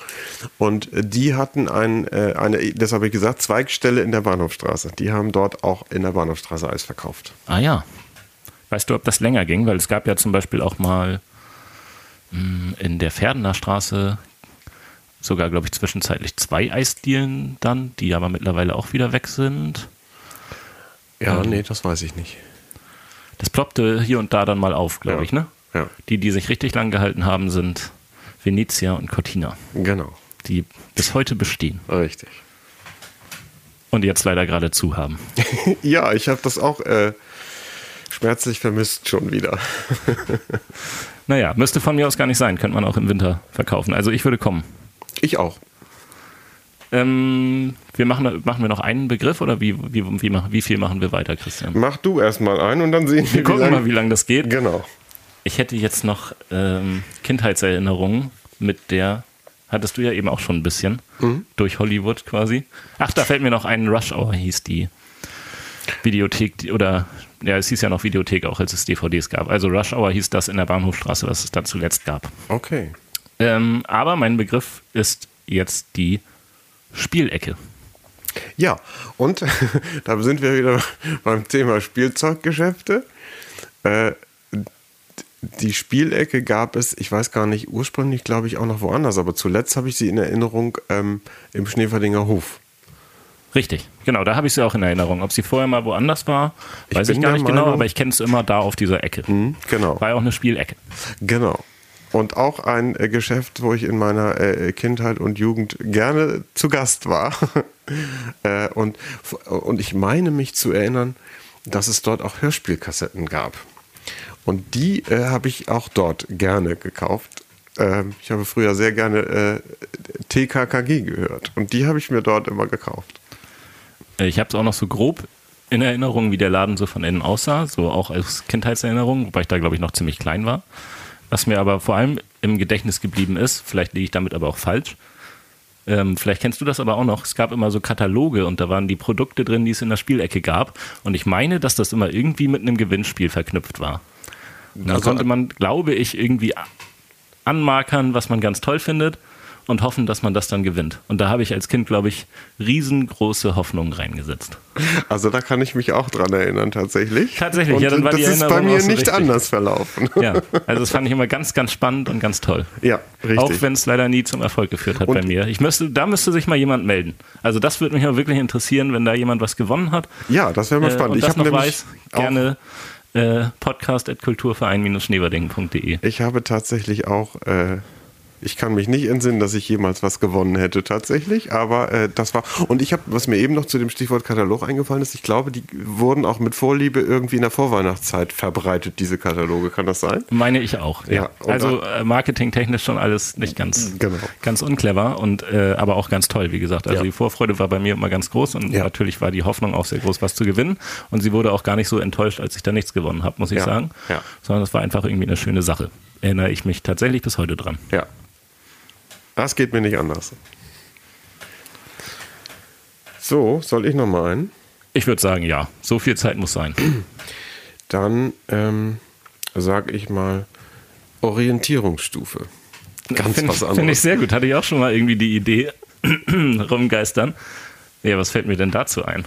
Und die hatten ein, äh, eine, das habe ich gesagt, Zweigstelle in der Bahnhofstraße. Die haben dort auch in der Bahnhofstraße Eis verkauft. Ah ja. Weißt du, ob das länger ging? Weil es gab ja zum Beispiel auch mal in der Pferdener Straße sogar, glaube ich, zwischenzeitlich zwei Eisdielen dann, die aber mittlerweile auch wieder weg sind. Ja, Ähm. nee, das weiß ich nicht. Das ploppte hier und da dann mal auf, glaube Ja. ich, ne? Ja, Die, die sich richtig lang gehalten haben, sind Venezia und Cortina, genau, die bis heute bestehen richtig. und jetzt leider gerade zu haben. Ja, ich habe das auch äh, schmerzlich vermisst schon wieder. Naja, müsste von mir aus gar nicht sein, könnte man auch im Winter verkaufen. Also ich würde kommen. Ich auch. Ähm, wir machen, machen wir noch einen Begriff oder wie, wie, wie, wie viel machen wir weiter, Christian? Mach du erstmal ein und dann sehen wir, Wir gucken lang- mal, wie lange das geht. Genau. Ich hätte jetzt noch ähm, Kindheitserinnerungen mit der, hattest du ja eben auch schon ein bisschen, durch Hollywood quasi. Ach, da fällt mir noch ein, Rush Hour hieß die Videothek, oder ja, es hieß ja noch Videothek, auch als es DVDs gab. Also Rush Hour hieß das in der Bahnhofstraße, was es da zuletzt gab. Okay. Ähm, aber mein Begriff ist jetzt die Spielecke. Ja, und da sind wir wieder beim Thema Spielzeuggeschäfte. Äh, die Spielecke gab es, ich weiß gar nicht, ursprünglich glaube ich auch noch woanders, aber zuletzt habe ich sie in Erinnerung ähm, im Schneeverdinger Hof. Richtig, genau, da habe ich sie auch in Erinnerung. Ob sie vorher mal woanders war, Ich weiß ich bin gar nicht genau, Meinung- aber ich kenne es immer da auf dieser Ecke. Hm, genau. War ja auch eine Spielecke. Genau. Und auch ein äh, Geschäft, wo ich in meiner äh, Kindheit und Jugend gerne zu Gast war. äh, und, und ich meine mich zu erinnern, dass es dort auch Hörspielkassetten gab. Und die äh, habe ich auch dort gerne gekauft. Ähm, ich habe früher sehr gerne äh, TKKG gehört. Und die habe ich mir dort immer gekauft. Äh, Ich habe es auch noch so grob in Erinnerung, wie der Laden so von innen aussah, so auch als Kindheitserinnerung, wobei ich da, glaube ich, noch ziemlich klein war. Was mir aber vor allem im Gedächtnis geblieben ist, vielleicht liege ich damit aber auch falsch, ähm, vielleicht kennst du das aber auch noch, es gab immer so Kataloge und da waren die Produkte drin, die es in der Spielecke gab. Und ich meine, dass das immer irgendwie mit einem Gewinnspiel verknüpft war. Da Also- konnte man, glaube ich, irgendwie anmarkern, was man ganz toll findet und hoffen, dass man das dann gewinnt. Und da habe ich als Kind, glaube ich, riesengroße Hoffnungen reingesetzt. Also da kann ich mich auch dran erinnern, tatsächlich. Tatsächlich, und ja, dann war das die ist bei Erinnerung mir so nicht richtig. anders verlaufen. Ja, also das fand ich immer ganz, ganz spannend und ganz toll. Ja, richtig. Auch wenn es leider nie zum Erfolg geführt hat Und- bei mir. Ich müsste, da müsste sich mal jemand melden. Also das würde mich auch wirklich interessieren, wenn da jemand was gewonnen hat. Ja, das wäre mal äh, spannend. Und ich habe nämlich weiß, gerne äh, podcast.kulturverein-schneverdingen.de. Ich habe tatsächlich auch, äh, ich kann mich nicht entsinnen, dass ich jemals was gewonnen hätte tatsächlich, aber äh, das war, und ich habe, was mir eben noch zu dem Stichwort Katalog eingefallen ist, ich glaube, die wurden auch mit Vorliebe irgendwie in der Vorweihnachtszeit verbreitet, diese Kataloge, kann das sein? Meine ich auch. Ja. Ja, also äh, marketingtechnisch schon alles nicht ganz, Genau. ganz unclever und äh, aber auch ganz toll, wie gesagt. Also Ja. die Vorfreude war bei mir immer ganz groß und Ja. natürlich war die Hoffnung auch sehr groß, was zu gewinnen. Und sie wurde auch gar nicht so enttäuscht, als ich da nichts gewonnen habe, muss ich sagen. Sondern es war einfach irgendwie eine schöne Sache. Erinnere ich mich tatsächlich bis heute dran. Ja. Das geht mir nicht anders. So, soll ich noch mal einen? Ich würde sagen, ja, so viel Zeit muss sein. Dann ähm, sage ich mal Orientierungsstufe. Ganz Finde was anderes. find ich sehr gut. Hatte ich auch schon mal irgendwie die Idee rumgeistern. Ja, was fällt mir denn dazu ein?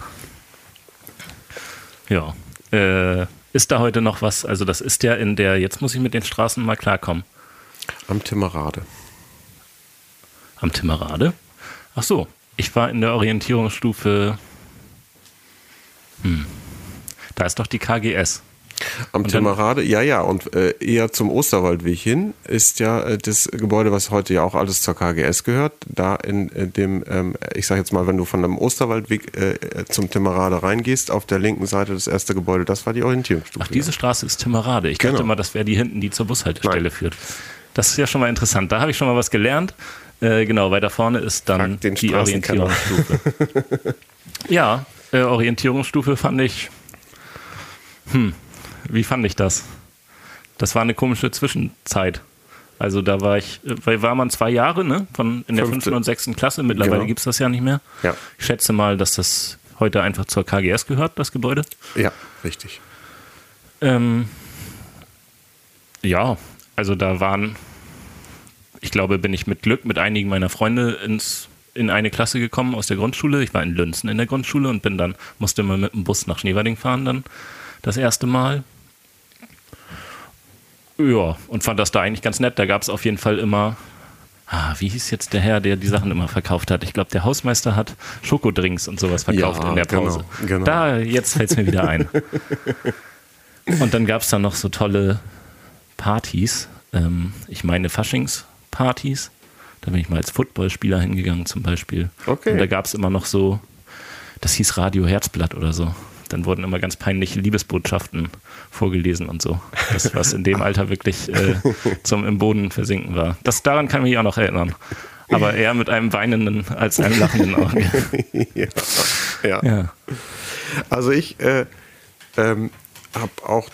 Ja. Äh, ist da heute noch was? Also, das ist ja in der, jetzt muss ich mit den Straßen mal klarkommen. Am Timmerade. Am Timmerade? Ach so, ich war in der Orientierungsstufe. Hm. Da ist doch die KGS. Am Timmerade, ja, ja, und äh, eher zum Osterwaldweg hin ist ja äh, das Gebäude, was heute ja auch alles zur KGS gehört. Da in äh, dem, ähm, ich sag jetzt mal, wenn du von dem Osterwaldweg äh, äh, zum Timmerade reingehst, auf der linken Seite das erste Gebäude, das war die Orientierungsstufe. Ach, diese Straße ist Timmerade. Ich Genau. dachte mal, das wäre die hinten, die zur Bushaltestelle Nein. führt. Das ist ja schon mal interessant. Da habe ich schon mal was gelernt. Äh, genau, weiter vorne ist dann die. Orientierungsstufe. ja, äh, Orientierungsstufe fand ich. Hm, wie fand ich das? Das war eine komische Zwischenzeit. Also da war ich, weil war man zwei Jahre, ne? Von in der Fünfte. fünften und sechsten Klasse. Mittlerweile Genau. gibt's das ja nicht mehr. Ja. Ich schätze mal, dass das heute einfach zur KGS gehört, das Gebäude. Ja, richtig. Ähm, ja, also da waren, ich glaube, bin ich mit Glück mit einigen meiner Freunde ins, in eine Klasse gekommen aus der Grundschule. Ich war in Lünzen in der Grundschule und bin dann, musste immer mit dem Bus nach Schneewerding fahren dann das erste Mal. Ja, und fand das da eigentlich ganz nett. Da gab es auf jeden Fall immer, ah, wie hieß jetzt der Herr, der die Sachen immer verkauft hat? Ich glaube, der Hausmeister hat Schokodrinks und sowas verkauft Ja, in der genau, Pause. genau. Da, jetzt fällt es mir wieder ein. Und dann gab es dann noch so tolle Partys. Ähm, ich meine Faschingspartys. Da bin ich mal als Footballspieler hingegangen zum Beispiel. Okay. Und da gab es immer noch so, das hieß Radio Herzblatt oder so. Dann wurden immer ganz peinliche Liebesbotschaften vorgelesen und so. Das, was in dem Alter wirklich äh, zum im Boden versinken war. Das, daran kann ich mich auch noch erinnern. Aber eher mit einem weinenden als einem lachenden Auge. ja. ja. Ja. Also ich äh, ähm, habe auch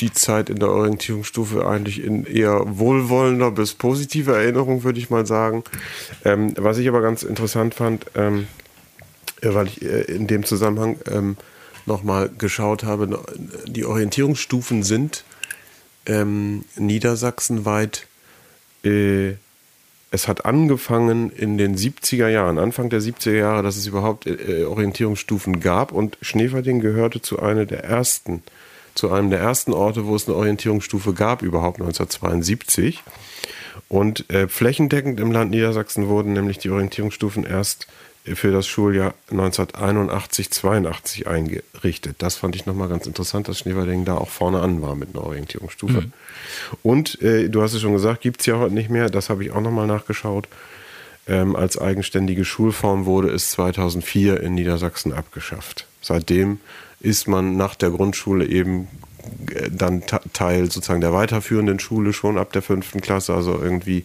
die Zeit in der Orientierungsstufe eigentlich in eher wohlwollender bis positiver Erinnerung, würde ich mal sagen. Ähm, was ich aber ganz interessant fand, ähm, äh, weil ich äh, in dem Zusammenhang ähm, nochmal geschaut habe, die Orientierungsstufen sind ähm, niedersachsenweit äh, es hat angefangen in den 70er Jahren, Anfang der 70er Jahre, dass es überhaupt äh, Orientierungsstufen gab und Schneverding gehörte zu einer der ersten, zu einem der ersten Orte, wo es eine Orientierungsstufe gab, überhaupt 1972. Und äh, flächendeckend im Land Niedersachsen wurden nämlich die Orientierungsstufen erst für das Schuljahr 1981, 82 eingerichtet. Das fand ich nochmal ganz interessant, dass Schneverding da auch vorne an war mit einer Orientierungsstufe. Und äh, du hast es schon gesagt, gibt es ja heute nicht mehr. Das habe ich auch nochmal nachgeschaut. Ähm, als eigenständige Schulform wurde es 2004 in Niedersachsen abgeschafft. Seitdem ist man nach der Grundschule eben äh, dann Teil sozusagen der weiterführenden Schule schon ab der fünften Klasse, also irgendwie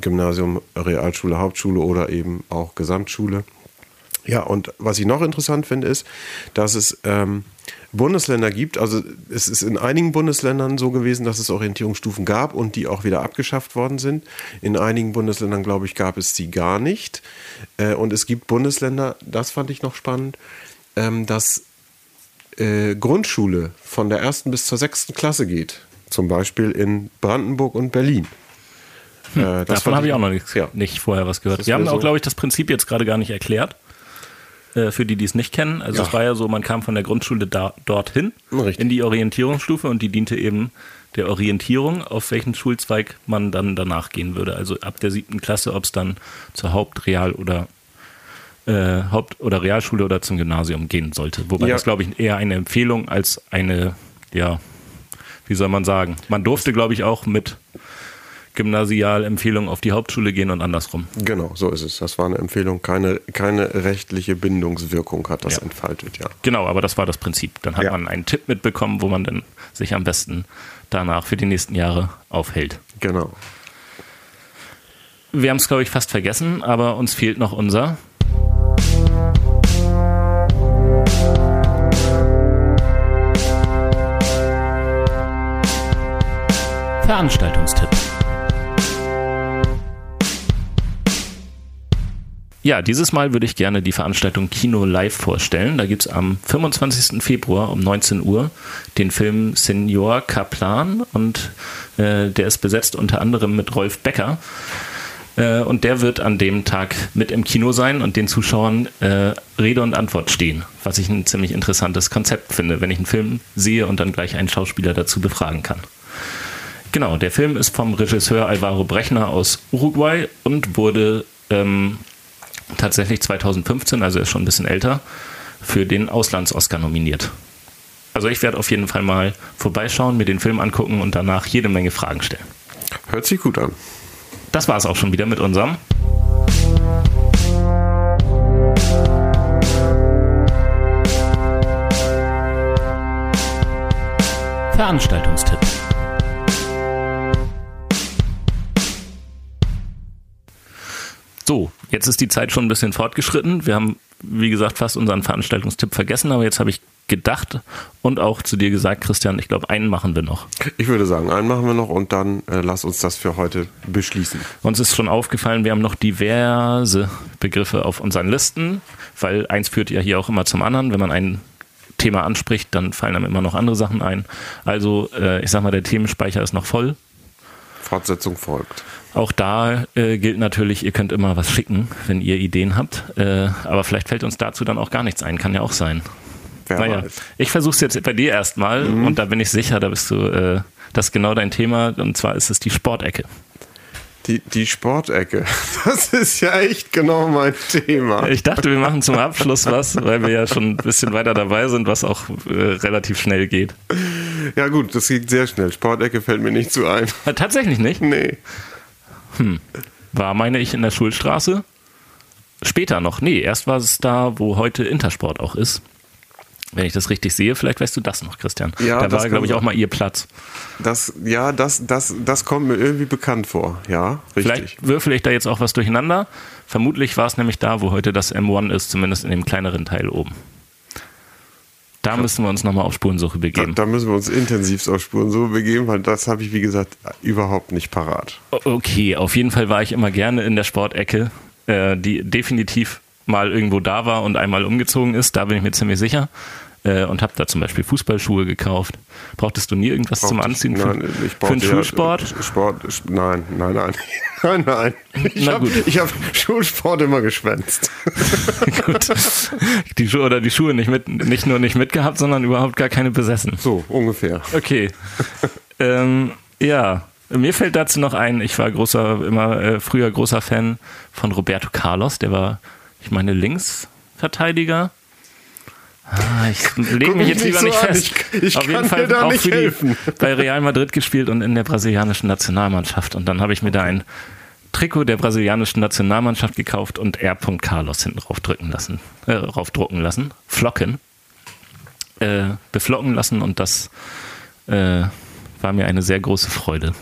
Gymnasium, Realschule, Hauptschule oder eben auch Gesamtschule. Ja, und was ich noch interessant finde, ist, dass es ähm, Bundesländer gibt. Also es ist in einigen Bundesländern so gewesen, dass es Orientierungsstufen gab und die auch wieder abgeschafft worden sind. In einigen Bundesländern, glaube ich, gab es sie gar nicht. Äh, und es gibt Bundesländer, das fand ich noch spannend, ähm, dass äh, Grundschule von der ersten bis zur sechsten Klasse geht. Zum Beispiel in Brandenburg und Berlin. Äh, das Davon habe ich auch noch nichts, Ja. nicht vorher was gehört. Wir haben wäre auch, so- glaube ich, das Prinzip jetzt gerade gar nicht erklärt. Äh, für die, die es nicht kennen. Also Ja. es war ja so, man kam von der Grundschule da, dorthin Richtig. in die Orientierungsstufe und die diente eben der Orientierung, auf welchen Schulzweig man dann danach gehen würde. Also ab der siebten Klasse, ob es dann zur Haupt-, Real- oder äh, Haupt- oder Realschule oder zum Gymnasium gehen sollte. Wobei Ja. das, glaube ich, eher eine Empfehlung als eine, ja, wie soll man sagen. Man durfte, glaube ich, auch mit Gymnasialempfehlung auf die Hauptschule gehen und andersrum. Genau, so ist es. Das war eine Empfehlung. Keine, keine rechtliche Bindungswirkung hat das Ja. entfaltet, ja. Genau, aber das war das Prinzip. Dann hat Ja. man einen Tipp mitbekommen, wo man dann sich am besten danach für die nächsten Jahre aufhält. Genau. Wir haben es, glaube ich, fast vergessen, aber uns fehlt noch unser Veranstaltungstipp. Ja, dieses Mal würde ich gerne die Veranstaltung Kino Live vorstellen. Da gibt es am 25. Februar um 19 Uhr den Film Senior Kaplan und äh, der ist besetzt unter anderem mit Rolf Becker. Äh, und der wird an dem Tag mit im Kino sein und den Zuschauern äh, Rede und Antwort stehen, was ich ein ziemlich interessantes Konzept finde, wenn ich einen Film sehe und dann gleich einen Schauspieler dazu befragen kann. Genau, der Film ist vom Regisseur Alvaro Brechner aus Uruguay und wurde ähm, tatsächlich 2015, also er ist schon ein bisschen älter, für den Auslands-Oscar nominiert. Also ich werde auf jeden Fall mal vorbeischauen, mir den Film angucken und danach jede Menge Fragen stellen. Hört sich gut an. Das war es auch schon wieder mit unserem Veranstaltungstipp. So, jetzt ist die Zeit schon ein bisschen fortgeschritten. Wir haben, wie gesagt, fast unseren Veranstaltungstipp vergessen, aber jetzt habe ich gedacht und auch zu dir gesagt, Christian, ich glaube, einen machen wir noch. Ich würde sagen, einen machen wir noch und dann äh, lass uns das für heute beschließen. Uns ist schon aufgefallen, wir haben noch diverse Begriffe auf unseren Listen, weil eins führt ja hier auch immer zum anderen. Wenn man ein Thema anspricht, dann fallen einem immer noch andere Sachen ein. Also, äh, ich sag mal, der Themenspeicher ist noch voll. Fortsetzung folgt. Auch da äh, gilt natürlich, ihr könnt immer was schicken, wenn ihr Ideen habt. Äh, aber vielleicht fällt uns dazu dann auch gar nichts ein. Kann ja auch sein. Wer Naja, weiß. ich versuche es jetzt bei dir erstmal Mhm. und da bin ich sicher, da bist du, äh, das ist genau dein Thema und zwar ist es die Sportecke. Die, die Sportecke, das ist ja echt genau mein Thema. Ich dachte, wir machen zum Abschluss was, weil wir ja schon ein bisschen weiter dabei sind, was auch äh, relativ schnell geht. Ja gut, das geht sehr schnell. Sportecke fällt mir nicht zu ein. Äh, Tatsächlich nicht. Nee. War, meine ich, in der Schulstraße. Später noch. Nee, erst war es da, wo heute Intersport auch ist. Wenn ich das richtig sehe, vielleicht weißt du das noch, Christian. Ja, da war, glaube ich, auch mal ihr Platz. Das, ja, das, das, das kommt mir irgendwie bekannt vor. Ja, richtig. Vielleicht würfel ich da jetzt auch was durcheinander. Vermutlich war es nämlich da, wo heute das M1 ist, zumindest in dem kleineren Teil oben. Da müssen wir uns nochmal auf Spurensuche Da, begeben. da müssen wir uns intensiv auf Spuren so begeben, weil das habe ich, wie gesagt, überhaupt nicht parat. Okay, auf jeden Fall war ich immer gerne in der Sportecke, äh, die definitiv mal irgendwo da war und einmal umgezogen ist, da bin ich mir ziemlich sicher. Äh, und habe da zum Beispiel Fußballschuhe gekauft. Brauchtest du nie irgendwas zum Brauchte ich- Anziehen für, nein, ich für ja, Schulsport? Sport, nein, nein, nein. Nein, nein. Ich Na habe hab Schulsport immer geschwänzt. Gut. Die Schuhe oder die Schuhe nicht mit, nicht nur nicht mitgehabt, sondern überhaupt gar keine besessen. So, ungefähr. Okay. ähm, ja, mir fällt dazu noch ein, ich war großer, immer äh, früher großer Fan von Roberto Carlos, der war, ich meine, Linksverteidiger. Ah, ich lege mich jetzt lieber so nicht an, fest. ich- ich Auf kann jeden Fall dir da auch nicht für helfen. bei Real Madrid gespielt und in der brasilianischen Nationalmannschaft. Und dann habe ich mir da ein Trikot der brasilianischen Nationalmannschaft gekauft und R. Carlos hinten drauf drücken lassen, äh, draufdrucken lassen, flocken, äh, beflocken lassen und das äh, war mir eine sehr große Freude.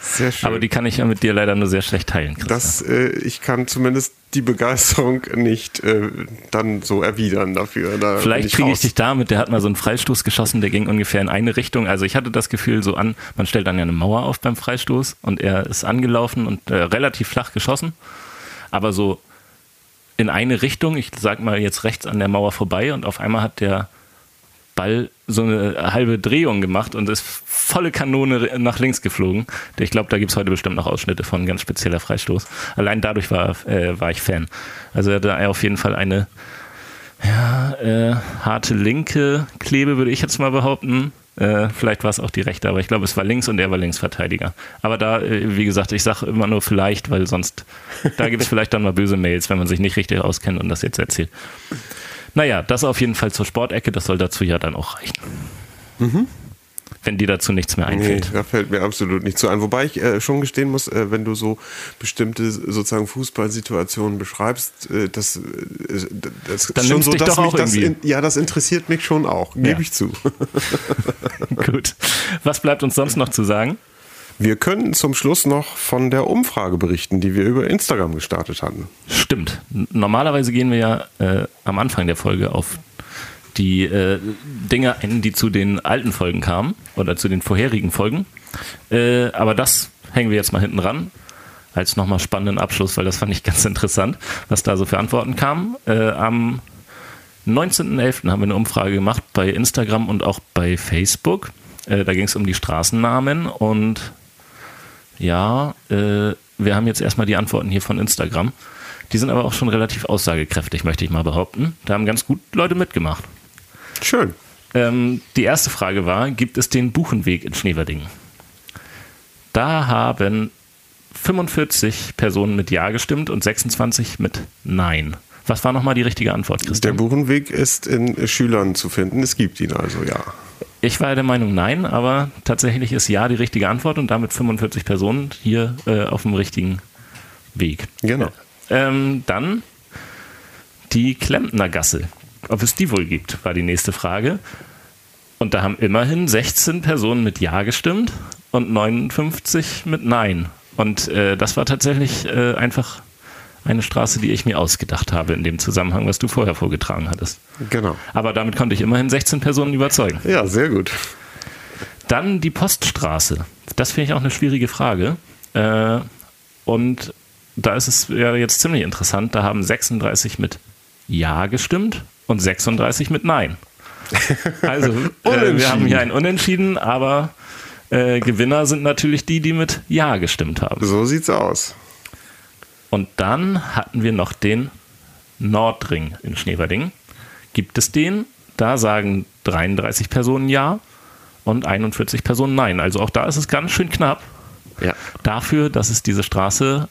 Sehr schön. Aber die kann ich ja mit dir leider nur sehr schlecht teilen, Christian. das, äh, ich kann zumindest die Begeisterung nicht äh, dann so erwidern dafür. Da Vielleicht kriege ich dich damit, der hat mal so einen Freistoß geschossen, der ging ungefähr in eine Richtung. Also ich hatte das Gefühl so an, man stellt dann ja eine Mauer auf beim Freistoß und er ist angelaufen und äh, relativ flach geschossen, aber so in eine Richtung, ich sag mal jetzt rechts an der Mauer vorbei und auf einmal hat der Ball so eine halbe Drehung gemacht und ist volle Kanone nach links geflogen. Ich glaube, da gibt es heute bestimmt noch Ausschnitte von ganz spezieller Freistoß. Allein dadurch war, äh, war ich Fan. Also er hatte auf jeden Fall eine ja, äh, harte linke Klebe, würde ich jetzt mal behaupten. Äh, vielleicht war es auch die rechte, aber ich glaube, es war links und er war Linksverteidiger. Aber da, äh, wie gesagt, ich sage immer nur vielleicht, weil sonst, da gibt es vielleicht dann mal böse Mails, wenn man sich nicht richtig auskennt und das jetzt erzählt. Naja, das auf jeden Fall zur Sportecke, das soll dazu ja dann auch reichen. Wenn dir dazu nichts mehr Nee, einfällt. da fällt mir absolut nicht zu ein. Wobei ich äh, schon gestehen muss, äh, wenn du so bestimmte sozusagen Fußballsituationen beschreibst, äh, das, äh, das Dann schon so, dich dass doch mich auch das in, ja, das interessiert mich schon auch, gebe Ja. ich zu. Gut. Was bleibt uns sonst noch zu sagen? Wir können zum Schluss noch von der Umfrage berichten, die wir über Instagram gestartet hatten. Stimmt. Normalerweise gehen wir ja äh, am Anfang der Folge auf die äh, Dinge ein, die zu den alten Folgen kamen oder zu den vorherigen Folgen. Äh, aber das hängen wir jetzt mal hinten ran als nochmal spannenden Abschluss, weil das fand ich ganz interessant, was da so für Antworten kamen. Äh, am 19.11. haben wir eine Umfrage gemacht bei Instagram und auch bei Facebook. Äh, da ging es um die Straßennamen und ja, äh, wir haben jetzt erstmal die Antworten hier von Instagram. Die sind aber auch schon relativ aussagekräftig, möchte ich mal behaupten. Da haben ganz gut Leute mitgemacht. Schön. Ähm, die erste Frage war, gibt es den Buchenweg in Schneverdingen? Da haben 45 Personen mit Ja gestimmt und 26 mit Nein. Was war nochmal die richtige Antwort, Der Christian? Buchenweg ist in Schülern zu finden. Es gibt ihn also, ja. Ich war der Meinung Nein, aber tatsächlich ist Ja die richtige Antwort und damit 45 Personen hier äh, auf dem richtigen Weg. Genau. Ähm, dann die Klempner Gasse. Ob es die wohl gibt, war die nächste Frage. Und da haben immerhin 16 Personen mit Ja gestimmt und 59 mit Nein. Und äh, das war tatsächlich äh, einfach eine Straße, die ich mir ausgedacht habe in dem Zusammenhang, was du vorher vorgetragen hattest. Genau. Aber damit konnte ich immerhin 16 Personen überzeugen. Ja, sehr gut. Dann die Poststraße. Das finde ich auch eine schwierige Frage. Äh, und da ist es ja jetzt ziemlich interessant. Da haben 36 mit Ja gestimmt und 36 mit Nein. Also, äh, wir haben hier ein Unentschieden, aber äh, Gewinner sind natürlich die, die mit Ja gestimmt haben. So sieht's aus. Und dann hatten wir noch den Nordring in Schneverding. Gibt es den? Da sagen 33 Personen Ja und 41 Personen Nein. Also auch da ist es ganz schön knapp. Ja. Dafür, dass es diese Straße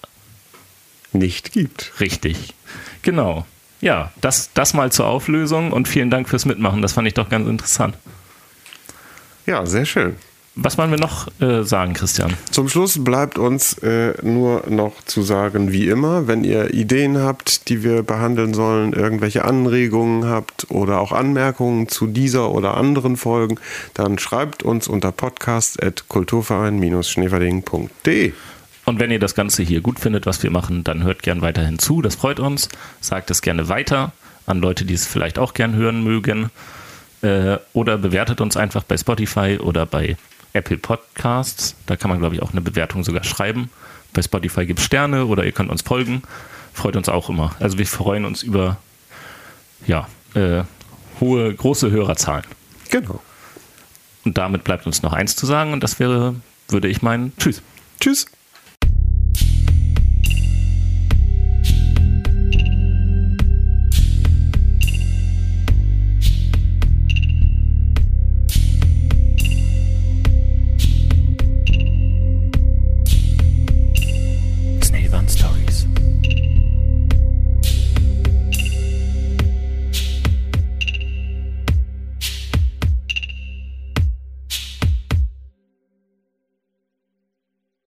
Nicht gibt. richtig. Genau. Ja, das, das mal zur Auflösung und vielen Dank fürs Mitmachen. Das fand ich doch ganz interessant. Ja, sehr schön. Was wollen wir noch äh, sagen, Christian? Zum Schluss bleibt uns äh, nur noch zu sagen, wie immer, wenn ihr Ideen habt, die wir behandeln sollen, irgendwelche Anregungen habt oder auch Anmerkungen zu dieser oder anderen Folgen, dann schreibt uns unter podcast.kulturverein-schneverding.de. Und wenn ihr das Ganze hier gut findet, was wir machen, dann hört gern weiterhin zu. Das freut uns. Sagt es gerne weiter an Leute, die es vielleicht auch gern hören mögen. Äh, oder bewertet uns einfach bei Spotify oder bei Apple Podcasts. Da kann man, glaube ich, auch eine Bewertung sogar schreiben. Bei Spotify gibt es Sterne oder ihr könnt uns folgen. Freut uns auch immer. Also wir freuen uns über ja, äh, hohe, große Hörerzahlen. Genau. Und damit bleibt uns noch eins zu sagen und das wäre, würde ich meinen, tschüss. Tschüss.